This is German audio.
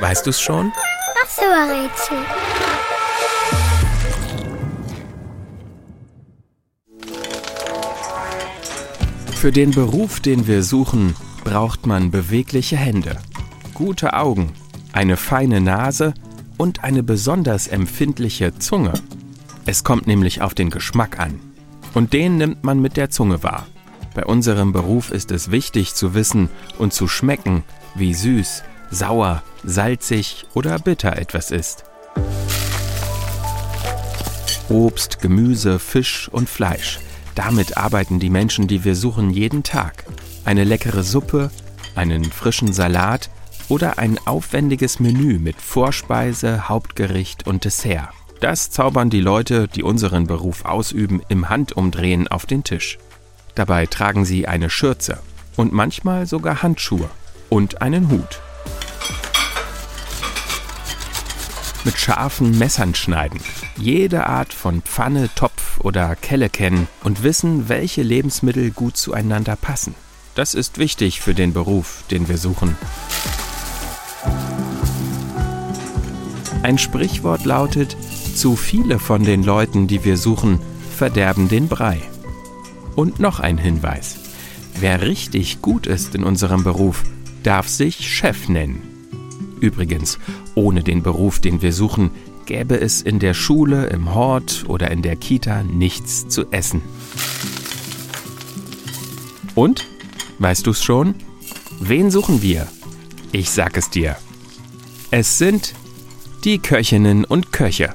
Weißt du's schon? Ach so, Rätsel. Für den Beruf, den wir suchen, braucht man bewegliche Hände, gute Augen, eine feine Nase und eine besonders empfindliche Zunge. Es kommt nämlich auf den Geschmack an. Und den nimmt man mit der Zunge wahr. Bei unserem Beruf ist es wichtig zu wissen und zu schmecken, wie süß, sauer, salzig oder bitter etwas ist. Obst, Gemüse, Fisch und Fleisch. Damit arbeiten die Menschen, die wir suchen, jeden Tag. Eine leckere Suppe, einen frischen Salat oder ein aufwendiges Menü mit Vorspeise, Hauptgericht und Dessert. Das zaubern die Leute, die unseren Beruf ausüben, im Handumdrehen auf den Tisch. Dabei tragen sie eine Schürze und manchmal sogar Handschuhe und einen Hut. Mit scharfen Messern schneiden, jede Art von Pfanne, Topf oder Kelle kennen und wissen, welche Lebensmittel gut zueinander passen. Das ist wichtig für den Beruf, den wir suchen. Ein Sprichwort lautet, zu viele von den Leuten, die wir suchen, verderben den Brei. Und noch ein Hinweis. Wer richtig gut ist in unserem Beruf, darf sich Chef nennen. Übrigens, ohne den Beruf, den wir suchen, gäbe es in der Schule, im Hort oder in der Kita nichts zu essen. Und? Weißt du's schon? Wen suchen wir? Ich sag es dir. Es sind die Köchinnen und Köche.